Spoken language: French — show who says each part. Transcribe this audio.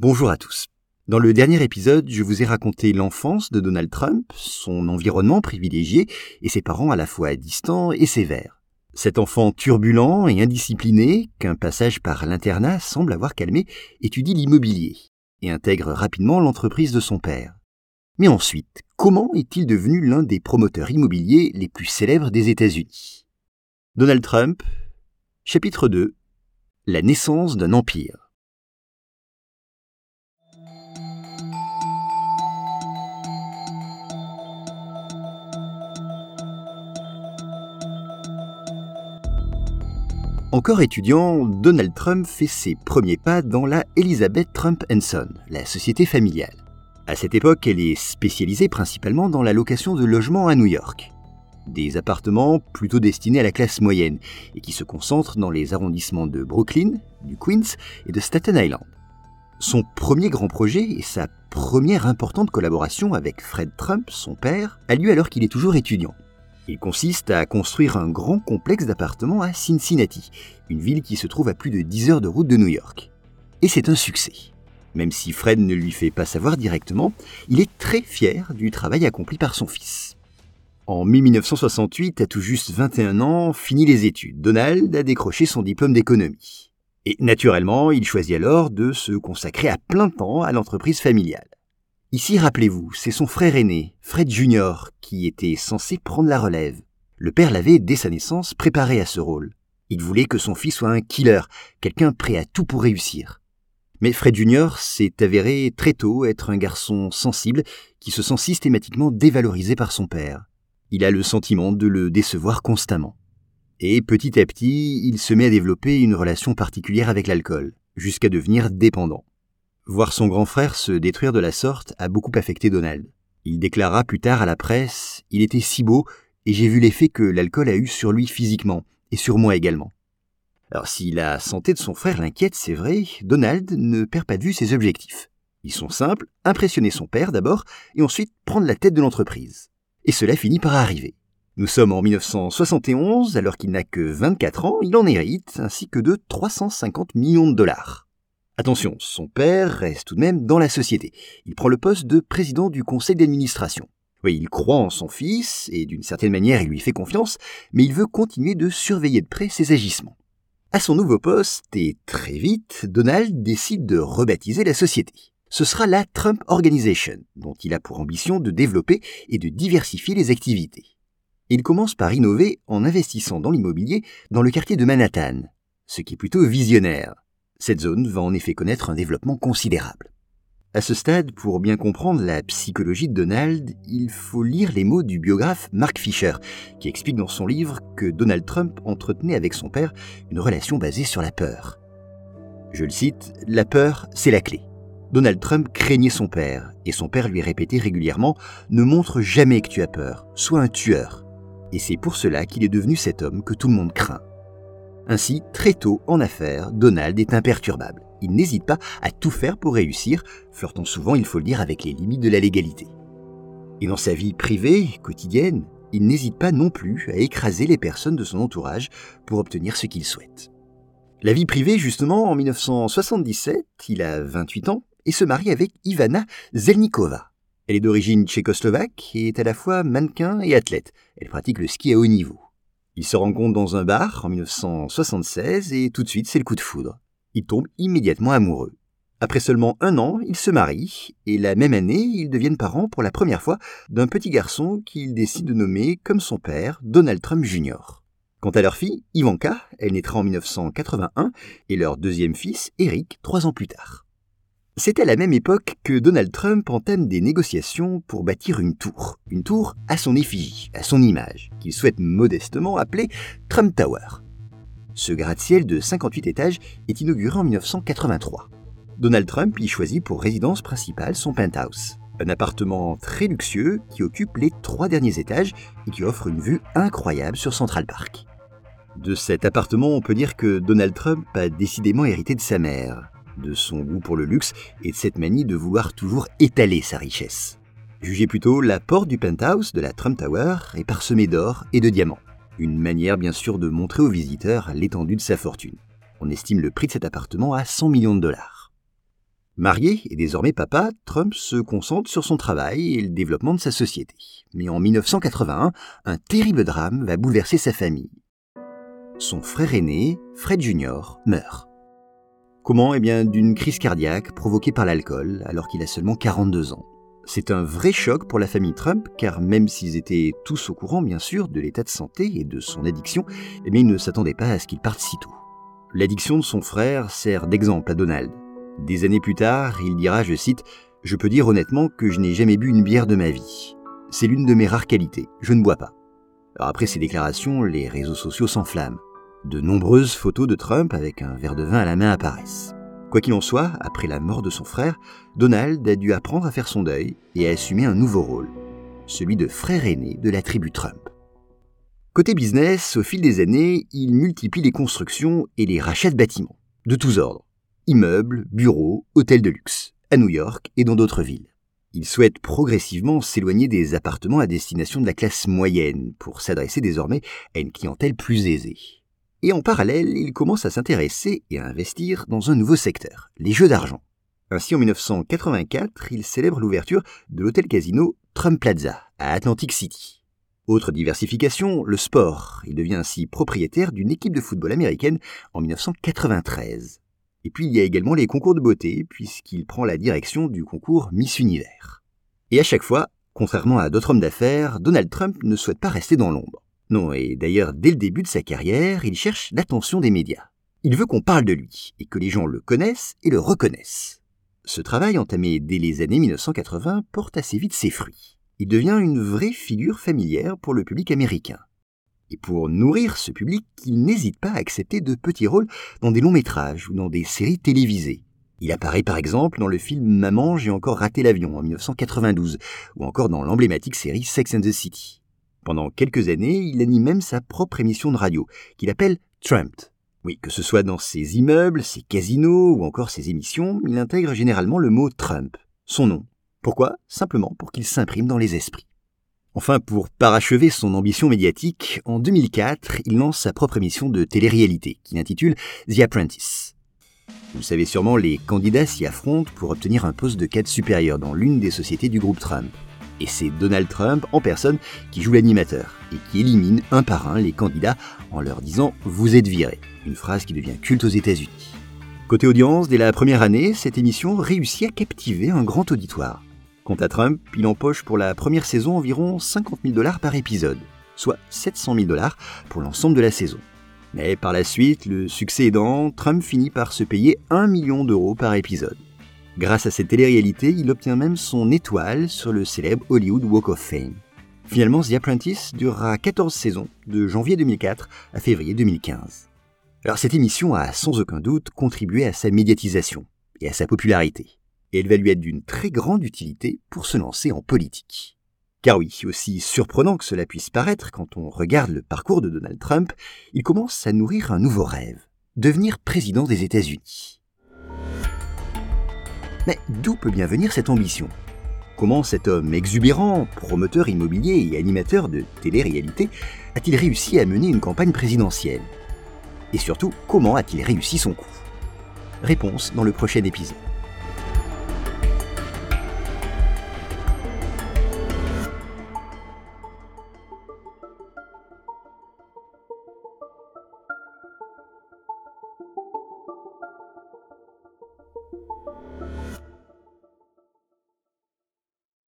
Speaker 1: Bonjour à tous. Dans le dernier épisode, je vous ai raconté l'enfance de Donald Trump, son environnement privilégié et ses parents à la fois distants et sévères. Cet enfant turbulent et indiscipliné, qu'un passage par l'internat semble avoir calmé, étudie l'immobilier et intègre rapidement l'entreprise de son père. Mais ensuite, comment est-il devenu l'un des promoteurs immobiliers les plus célèbres des États-Unis? Donald Trump, chapitre 2 La naissance d'un empire. Encore étudiant, Donald Trump fait ses premiers pas dans la Elizabeth Trump Son, la société familiale. À cette époque, elle est spécialisée principalement dans la location de logements à New York. Des appartements plutôt destinés à la classe moyenne et qui se concentrent dans les arrondissements de Brooklyn, du Queens et de Staten Island. Son premier grand projet et sa première importante collaboration avec Fred Trump, son père, a lieu alors qu'il est toujours étudiant. Il consiste à construire un grand complexe d'appartements à Cincinnati, une ville qui se trouve à plus de 10 heures de route de New York. Et c'est un succès. Même si Fred ne lui fait pas savoir directement, il est très fier du travail accompli par son fils. En 1968, à tout juste 21 ans, finit les études. Donald a décroché son diplôme d'économie. Et naturellement, il choisit alors de se consacrer à plein temps à l'entreprise familiale. Ici, rappelez-vous, c'est son frère aîné, Fred Jr., qui était censé prendre la relève. Le père l'avait, dès sa naissance, préparé à ce rôle. Il voulait que son fils soit un killer, quelqu'un prêt à tout pour réussir. Mais Fred Jr. s'est avéré très tôt être un garçon sensible qui se sent systématiquement dévalorisé par son père. Il a le sentiment de le décevoir constamment. Et petit à petit, il se met à développer une relation particulière avec l'alcool, jusqu'à devenir dépendant. Voir son grand frère se détruire de la sorte a beaucoup affecté Donald. Il déclara plus tard à la presse Il était si beau, et j'ai vu l'effet que l'alcool a eu sur lui physiquement, et sur moi également. Alors si la santé de son frère l'inquiète, c'est vrai, Donald ne perd pas de vue ses objectifs. Ils sont simples, impressionner son père d'abord, et ensuite prendre la tête de l'entreprise. Et cela finit par arriver. Nous sommes en 1971, alors qu'il n'a que 24 ans, il en hérite, ainsi que de 350 millions de dollars. Attention, son père reste tout de même dans la société. Il prend le poste de président du conseil d'administration. Oui, il croit en son fils, et d'une certaine manière il lui fait confiance, mais il veut continuer de surveiller de près ses agissements. À son nouveau poste, et très vite, Donald décide de rebaptiser la société. Ce sera la Trump Organization, dont il a pour ambition de développer et de diversifier les activités. Il commence par innover en investissant dans l'immobilier dans le quartier de Manhattan, ce qui est plutôt visionnaire. Cette zone va en effet connaître un développement considérable. À ce stade, pour bien comprendre la psychologie de Donald, il faut lire les mots du biographe Mark Fisher, qui explique dans son livre que Donald Trump entretenait avec son père une relation basée sur la peur. Je le cite, La peur, c'est la clé. Donald Trump craignait son père, et son père lui répétait régulièrement Ne montre jamais que tu as peur, sois un tueur. Et c'est pour cela qu'il est devenu cet homme que tout le monde craint. Ainsi, très tôt en affaires, Donald est imperturbable. Il n'hésite pas à tout faire pour réussir, flirtant souvent, il faut le dire, avec les limites de la légalité. Et dans sa vie privée, quotidienne, il n'hésite pas non plus à écraser les personnes de son entourage pour obtenir ce qu'il souhaite. La vie privée, justement, en 1977, il a 28 ans et se marie avec Ivana Zelnikova. Elle est d'origine tchécoslovaque et est à la fois mannequin et athlète. Elle pratique le ski à haut niveau. Ils se rencontrent dans un bar en 1976 et tout de suite c'est le coup de foudre. Ils tombent immédiatement amoureux. Après seulement un an, ils se marient et la même année, ils deviennent parents pour la première fois d'un petit garçon qu'ils décident de nommer comme son père, Donald Trump Jr. Quant à leur fille, Ivanka, elle naîtra en 1981 et leur deuxième fils, Eric, trois ans plus tard. C'est à la même époque que Donald Trump entame des négociations pour bâtir une tour, une tour à son effigie, à son image, qu'il souhaite modestement appeler Trump Tower. Ce gratte-ciel de 58 étages est inauguré en 1983. Donald Trump y choisit pour résidence principale son penthouse, un appartement très luxueux qui occupe les trois derniers étages et qui offre une vue incroyable sur Central Park. De cet appartement, on peut dire que Donald Trump a décidément hérité de sa mère, de son goût pour le luxe et de cette manie de vouloir toujours étaler sa richesse. Jugez plutôt, la porte du penthouse de la Trump Tower est parsemée d'or et de diamants. Une manière bien sûr de montrer aux visiteurs l'étendue de sa fortune. On estime le prix de cet appartement à 100 millions de dollars. Marié et désormais papa, Trump se concentre sur son travail et le développement de sa société. Mais en 1981, un terrible drame va bouleverser sa famille. Son frère aîné, Fred Jr., meurt. Comment? Eh bien, d'une crise cardiaque provoquée par l'alcool alors qu'il a seulement 42 ans. C'est un vrai choc pour la famille Trump, car même s'ils étaient tous au courant, bien sûr, de l'état de santé et de son addiction, eh ils ne s'attendaient pas à ce qu'il parte si tôt. L'addiction de son frère sert d'exemple à Donald. Des années plus tard, il dira, je cite, Je peux dire honnêtement que je n'ai jamais bu une bière de ma vie. C'est l'une de mes rares qualités, je ne bois pas. après ces déclarations, les réseaux sociaux s'enflamment. De nombreuses photos de Trump avec un verre de vin à la main apparaissent. Quoi qu'il en soit, après la mort de son frère, Donald a dû apprendre à faire son deuil et à assumer un nouveau rôle, celui de frère aîné de la tribu Trump. Côté business, au fil des années, il multiplie les constructions et les rachats de bâtiments, de tous ordres immeubles, bureaux, hôtels de luxe, à New York et dans d'autres villes. Il souhaite progressivement s'éloigner des appartements à destination de la classe moyenne pour s'adresser désormais à une clientèle plus aisée. Et en parallèle, il commence à s'intéresser et à investir dans un nouveau secteur, les jeux d'argent. Ainsi, en 1984, il célèbre l'ouverture de l'hôtel casino Trump Plaza à Atlantic City. Autre diversification, le sport. Il devient ainsi propriétaire d'une équipe de football américaine en 1993. Et puis il y a également les concours de beauté, puisqu'il prend la direction du concours Miss Univers. Et à chaque fois, contrairement à d'autres hommes d'affaires, Donald Trump ne souhaite pas rester dans l'ombre. Non, et d'ailleurs, dès le début de sa carrière, il cherche l'attention des médias. Il veut qu'on parle de lui, et que les gens le connaissent et le reconnaissent. Ce travail, entamé dès les années 1980, porte assez vite ses fruits. Il devient une vraie figure familière pour le public américain. Et pour nourrir ce public, il n'hésite pas à accepter de petits rôles dans des longs métrages ou dans des séries télévisées. Il apparaît par exemple dans le film Maman, j'ai encore raté l'avion en 1992, ou encore dans l'emblématique série Sex and the City. Pendant quelques années, il anime même sa propre émission de radio, qu'il appelle Trumped. Oui, que ce soit dans ses immeubles, ses casinos ou encore ses émissions, il intègre généralement le mot Trump, son nom. Pourquoi? Simplement pour qu'il s'imprime dans les esprits. Enfin, pour parachever son ambition médiatique, en 2004, il lance sa propre émission de télé-réalité, qu'il intitule The Apprentice. Vous le savez sûrement, les candidats s'y affrontent pour obtenir un poste de cadre supérieur dans l'une des sociétés du groupe Trump. Et c'est Donald Trump en personne qui joue l'animateur et qui élimine un par un les candidats en leur disant Vous êtes virés, une phrase qui devient culte aux États-Unis. Côté audience, dès la première année, cette émission réussit à captiver un grand auditoire. Quant à Trump, il empoche pour la première saison environ 50 000 dollars par épisode, soit 700 000 dollars pour l'ensemble de la saison. Mais par la suite, le succès aidant, Trump finit par se payer 1 million d'euros par épisode. Grâce à cette télé-réalité, il obtient même son étoile sur le célèbre Hollywood Walk of Fame. Finalement, The Apprentice durera 14 saisons, de janvier 2004 à février 2015. Alors cette émission a sans aucun doute contribué à sa médiatisation et à sa popularité et elle va lui être d'une très grande utilité pour se lancer en politique. Car oui, aussi surprenant que cela puisse paraître quand on regarde le parcours de Donald Trump, il commence à nourrir un nouveau rêve, devenir président des États-Unis. Mais d'où peut bien venir cette ambition? Comment cet homme exubérant, promoteur immobilier et animateur de télé-réalité, a-t-il réussi à mener une campagne présidentielle? Et surtout, comment a-t-il réussi son coup? Réponse dans le prochain épisode.